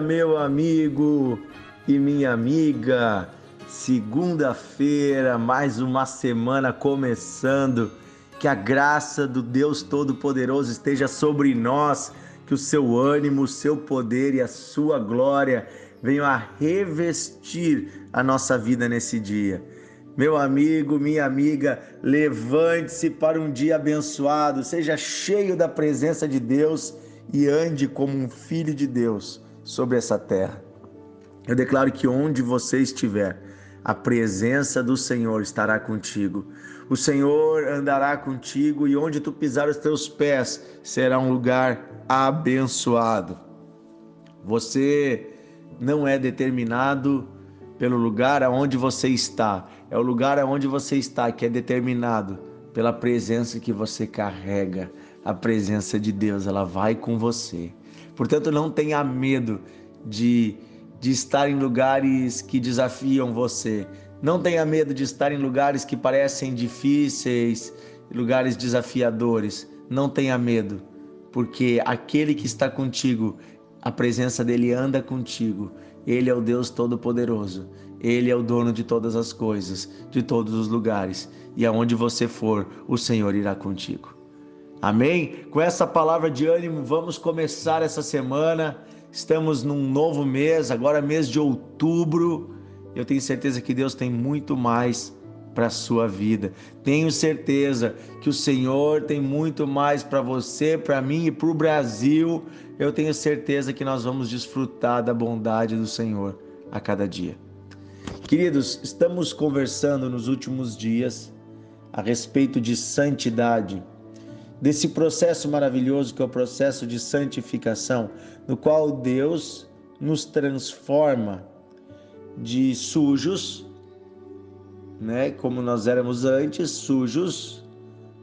meu amigo e minha amiga. Segunda-feira, mais uma semana começando. Que a graça do Deus Todo-Poderoso esteja sobre nós, que o seu ânimo, o seu poder e a sua glória venham a revestir a nossa vida nesse dia. Meu amigo, minha amiga, levante-se para um dia abençoado, seja cheio da presença de Deus e ande como um filho de Deus sobre essa terra. Eu declaro que onde você estiver, a presença do Senhor estará contigo. O Senhor andará contigo e onde tu pisar os teus pés será um lugar abençoado. Você não é determinado pelo lugar aonde você está, é o lugar aonde você está que é determinado pela presença que você carrega a presença de Deus, ela vai com você. Portanto, não tenha medo de, de estar em lugares que desafiam você. Não tenha medo de estar em lugares que parecem difíceis, lugares desafiadores. Não tenha medo, porque aquele que está contigo, a presença dele anda contigo. Ele é o Deus Todo-Poderoso. Ele é o dono de todas as coisas, de todos os lugares. E aonde você for, o Senhor irá contigo. Amém? Com essa palavra de ânimo, vamos começar essa semana. Estamos num novo mês, agora mês de outubro. Eu tenho certeza que Deus tem muito mais para a sua vida. Tenho certeza que o Senhor tem muito mais para você, para mim e para o Brasil. Eu tenho certeza que nós vamos desfrutar da bondade do Senhor a cada dia. Queridos, estamos conversando nos últimos dias a respeito de santidade desse processo maravilhoso que é o processo de santificação, no qual Deus nos transforma de sujos, né, como nós éramos antes, sujos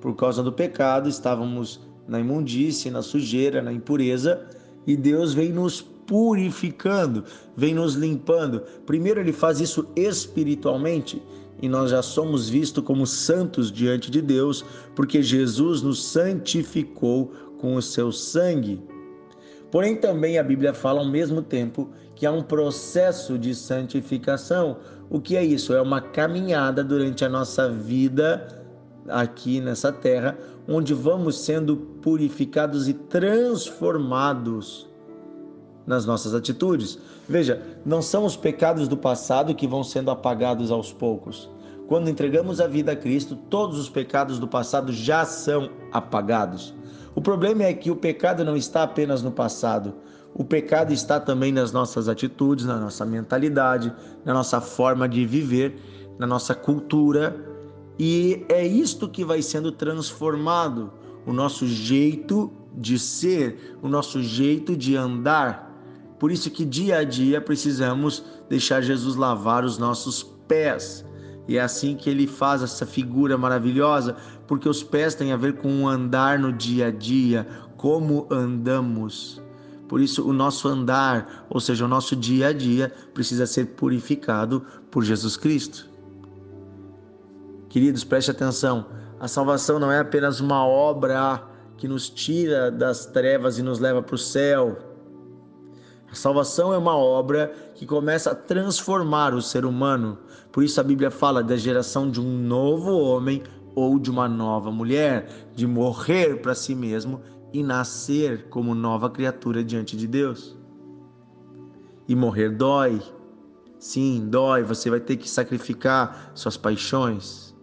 por causa do pecado, estávamos na imundície, na sujeira, na impureza, e Deus vem nos purificando, vem nos limpando. Primeiro ele faz isso espiritualmente, e nós já somos vistos como santos diante de Deus, porque Jesus nos santificou com o seu sangue. Porém, também a Bíblia fala ao mesmo tempo que há um processo de santificação. O que é isso? É uma caminhada durante a nossa vida aqui nessa terra, onde vamos sendo purificados e transformados nas nossas atitudes. Veja, não são os pecados do passado que vão sendo apagados aos poucos. Quando entregamos a vida a Cristo, todos os pecados do passado já são apagados. O problema é que o pecado não está apenas no passado. O pecado está também nas nossas atitudes, na nossa mentalidade, na nossa forma de viver, na nossa cultura. E é isto que vai sendo transformado, o nosso jeito de ser, o nosso jeito de andar. Por isso que dia a dia precisamos deixar Jesus lavar os nossos pés. E é assim que ele faz essa figura maravilhosa, porque os pés têm a ver com o andar no dia a dia, como andamos. Por isso, o nosso andar, ou seja, o nosso dia a dia, precisa ser purificado por Jesus Cristo. Queridos, preste atenção: a salvação não é apenas uma obra que nos tira das trevas e nos leva para o céu. Salvação é uma obra que começa a transformar o ser humano. Por isso a Bíblia fala da geração de um novo homem ou de uma nova mulher, de morrer para si mesmo e nascer como nova criatura diante de Deus. E morrer dói. Sim, dói. Você vai ter que sacrificar suas paixões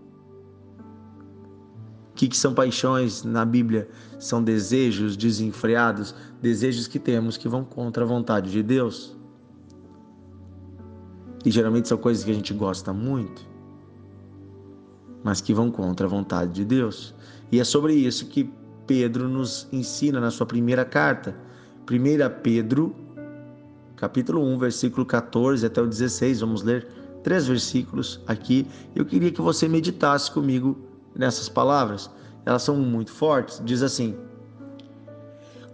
que, que são paixões na Bíblia? São desejos desenfreados, desejos que temos que vão contra a vontade de Deus. E geralmente são coisas que a gente gosta muito, mas que vão contra a vontade de Deus. E é sobre isso que Pedro nos ensina na sua primeira carta. 1 Pedro, capítulo 1, versículo 14 até o 16. Vamos ler três versículos aqui. Eu queria que você meditasse comigo nessas palavras, elas são muito fortes. Diz assim: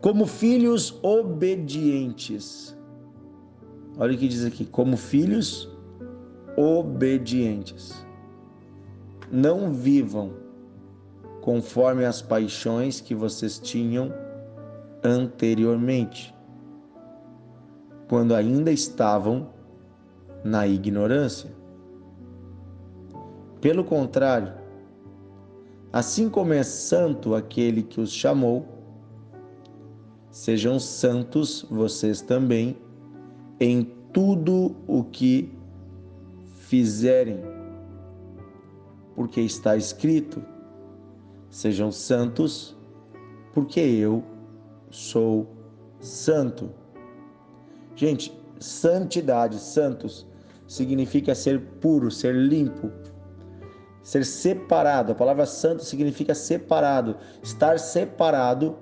Como filhos obedientes. Olha o que diz aqui: Como filhos obedientes. Não vivam conforme as paixões que vocês tinham anteriormente. quando ainda estavam na ignorância. Pelo contrário, assim como é santo aquele que os chamou, sejam santos vocês também em tudo o que fizerem, porque está escrito: sejam santos, porque eu sou santo. Gente, santidade, santos, significa ser puro, ser limpo, ser separado. A palavra santo significa separado, estar separado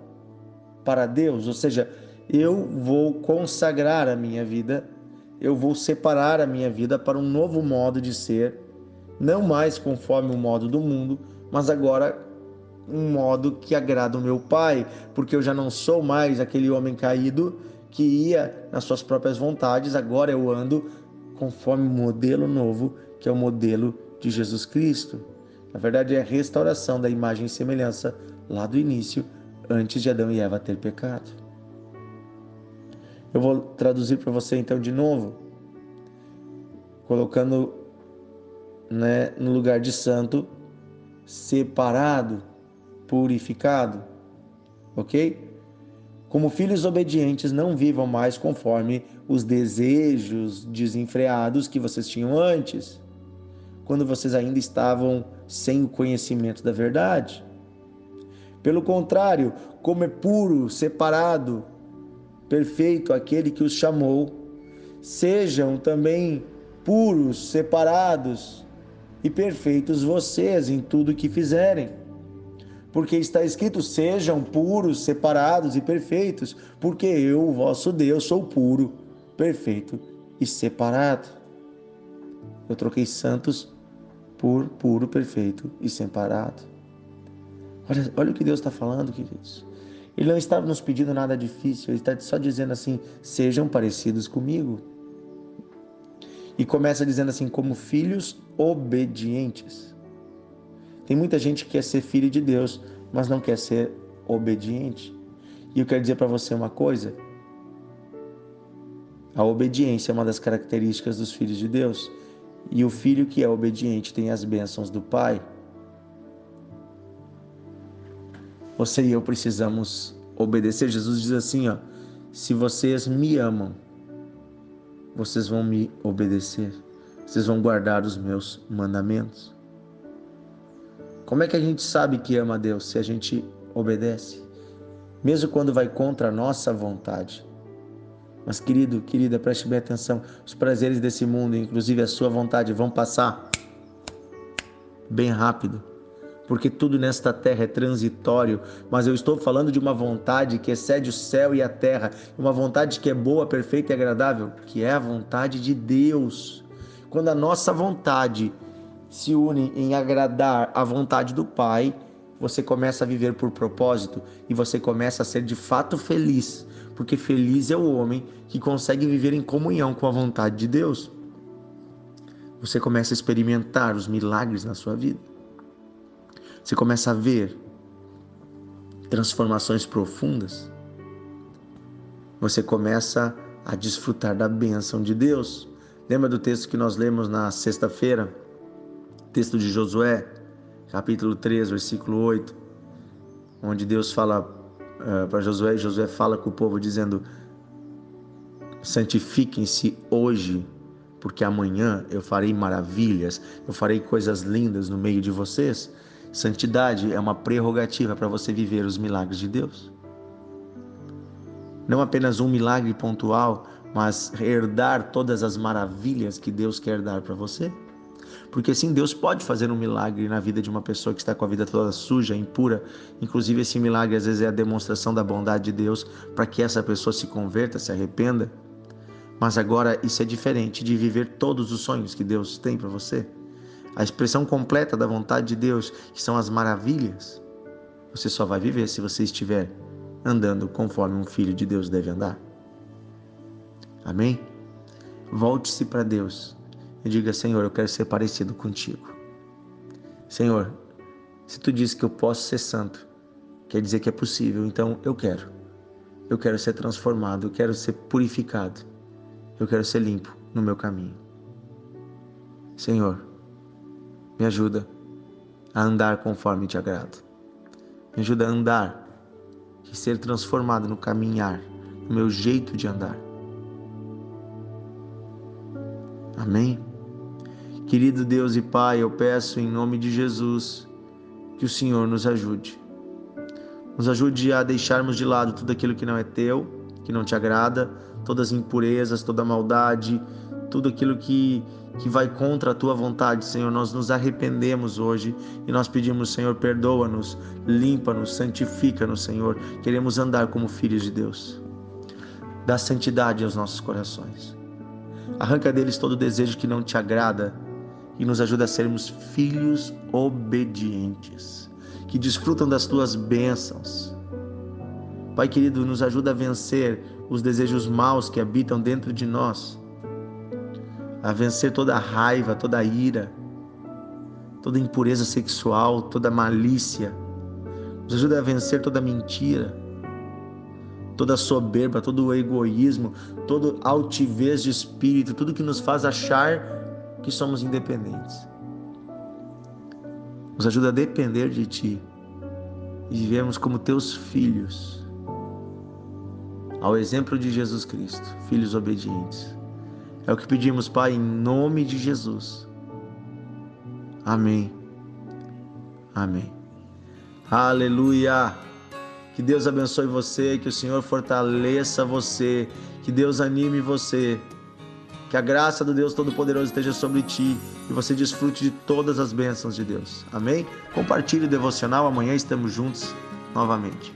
para Deus, ou seja, eu vou consagrar a minha vida, eu vou separar a minha vida para um novo modo de ser, não mais conforme o modo do mundo, mas agora um modo que agrada o meu Pai, porque eu já não sou mais aquele homem caído que ia nas suas próprias vontades, agora eu ando conforme o modelo novo, que é o modelo de Jesus Cristo. Na verdade, é a restauração da imagem e semelhança lá do início, antes de Adão e Eva ter pecado. Eu vou traduzir para você então de novo, colocando né, no lugar de santo, separado, purificado, ok? Como filhos obedientes, não vivam mais conforme os desejos desenfreados que vocês tinham antes, quando vocês ainda estavam sem o conhecimento da verdade. Pelo contrário, como é puro, separado, perfeito aquele que os chamou, sejam também puros, separados e perfeitos vocês em tudo que fizerem porque está escrito: sejam puros, separados e perfeitos, porque eu, vosso Deus, sou puro, perfeito e separado. Eu troquei santos por puro, perfeito e separado. Olha, olha o que Deus está falando, queridos. Ele não está nos pedindo nada difícil, ele está só dizendo assim: sejam parecidos comigo. E começa dizendo assim: como filhos obedientes. Tem muita gente que quer ser filho de Deus, mas não quer ser obediente. E eu quero dizer para você uma coisa: a obediência é uma das características dos filhos de Deus. E o filho que é obediente tem as bênçãos do Pai. Você e eu precisamos obedecer. Jesus diz assim, ó: Se vocês me amam, vocês vão me obedecer. Vocês vão guardar os meus mandamentos. Como é que a gente sabe que ama a Deus se a gente obedece? Mesmo quando vai contra a nossa vontade. Mas, querido, querida, preste bem atenção: os prazeres desse mundo, inclusive a sua vontade, vão passar bem rápido, porque tudo nesta terra é transitório. Mas eu estou falando de uma vontade que excede o céu e a terra, uma vontade que é boa, perfeita e agradável, que é a vontade de Deus. Quando a nossa vontade se une em agradar a vontade do Pai, você começa a viver por propósito e você começa a ser de fato feliz, porque feliz é o homem que consegue viver em comunhão com a vontade de Deus. Você começa a experimentar os milagres na sua vida. Você começa a ver transformações profundas. Você começa a desfrutar da bênção de Deus. Lembra do texto que nós lemos na sexta-feira? texto de Josué, capítulo 3, versículo 8, onde Deus fala uh, para Josué, e Josué fala com o povo dizendo: santifiquem-se hoje, porque amanhã eu farei maravilhas, eu farei coisas lindas no meio de vocês. Santidade é uma prerrogativa para você viver os milagres de Deus. Não apenas um milagre pontual, mas herdar todas as maravilhas que Deus quer dar para você. Porque sim, Deus pode fazer um milagre na vida de uma pessoa que está com a vida toda suja, impura. Inclusive, esse milagre às vezes é a demonstração da bondade de Deus para que essa pessoa se converta, se arrependa. Mas agora isso é diferente de viver todos os sonhos que Deus tem para você. A expressão completa da vontade de Deus, que são as maravilhas, você só vai viver se você estiver andando conforme um filho de Deus deve andar. Amém? Volte-se para Deus e diga: Senhor, eu quero ser parecido contigo. Senhor, se tu diz que eu posso ser santo, quer dizer que é possível, então eu quero. Eu quero ser transformado, eu quero ser purificado. Eu quero ser limpo no meu caminho. Senhor, me ajuda a andar conforme te agrado. Me ajuda a andar e ser transformado no caminhar, no meu jeito de andar. Amém? Querido Deus e Pai, eu peço em nome de Jesus que o Senhor nos ajude. Nos ajude a deixarmos de lado tudo aquilo que não é teu, que não te agrada, todas as impurezas, toda a maldade, tudo aquilo que, que vai contra a tua vontade, Senhor. Nós nos arrependemos hoje e nós pedimos, Senhor, perdoa-nos, limpa-nos, santifica-nos, Senhor. Queremos andar como filhos de Deus. Dá santidade aos nossos corações. Arranca deles todo desejo que não te agrada e nos ajuda a sermos filhos obedientes, que desfrutam das tuas bênçãos. Pai querido, nos ajuda a vencer os desejos maus que habitam dentro de nós, a vencer toda a raiva, toda a ira, toda a impureza sexual, toda a malícia. Nos ajuda a vencer toda a mentira, toda a soberba, todo o egoísmo, toda altivez de espírito, tudo que nos faz achar que somos independentes. Nos ajuda a depender de Ti e vivemos como Teus filhos, ao exemplo de Jesus Cristo, filhos obedientes. É o que pedimos, Pai, em nome de Jesus. Amém. Amém. Aleluia. Que Deus abençoe você, que o Senhor fortaleça você, que Deus anime você. Que a graça do Deus Todo-Poderoso esteja sobre ti e você desfrute de todas as bênçãos de Deus. Amém? Compartilhe o devocional, amanhã estamos juntos novamente.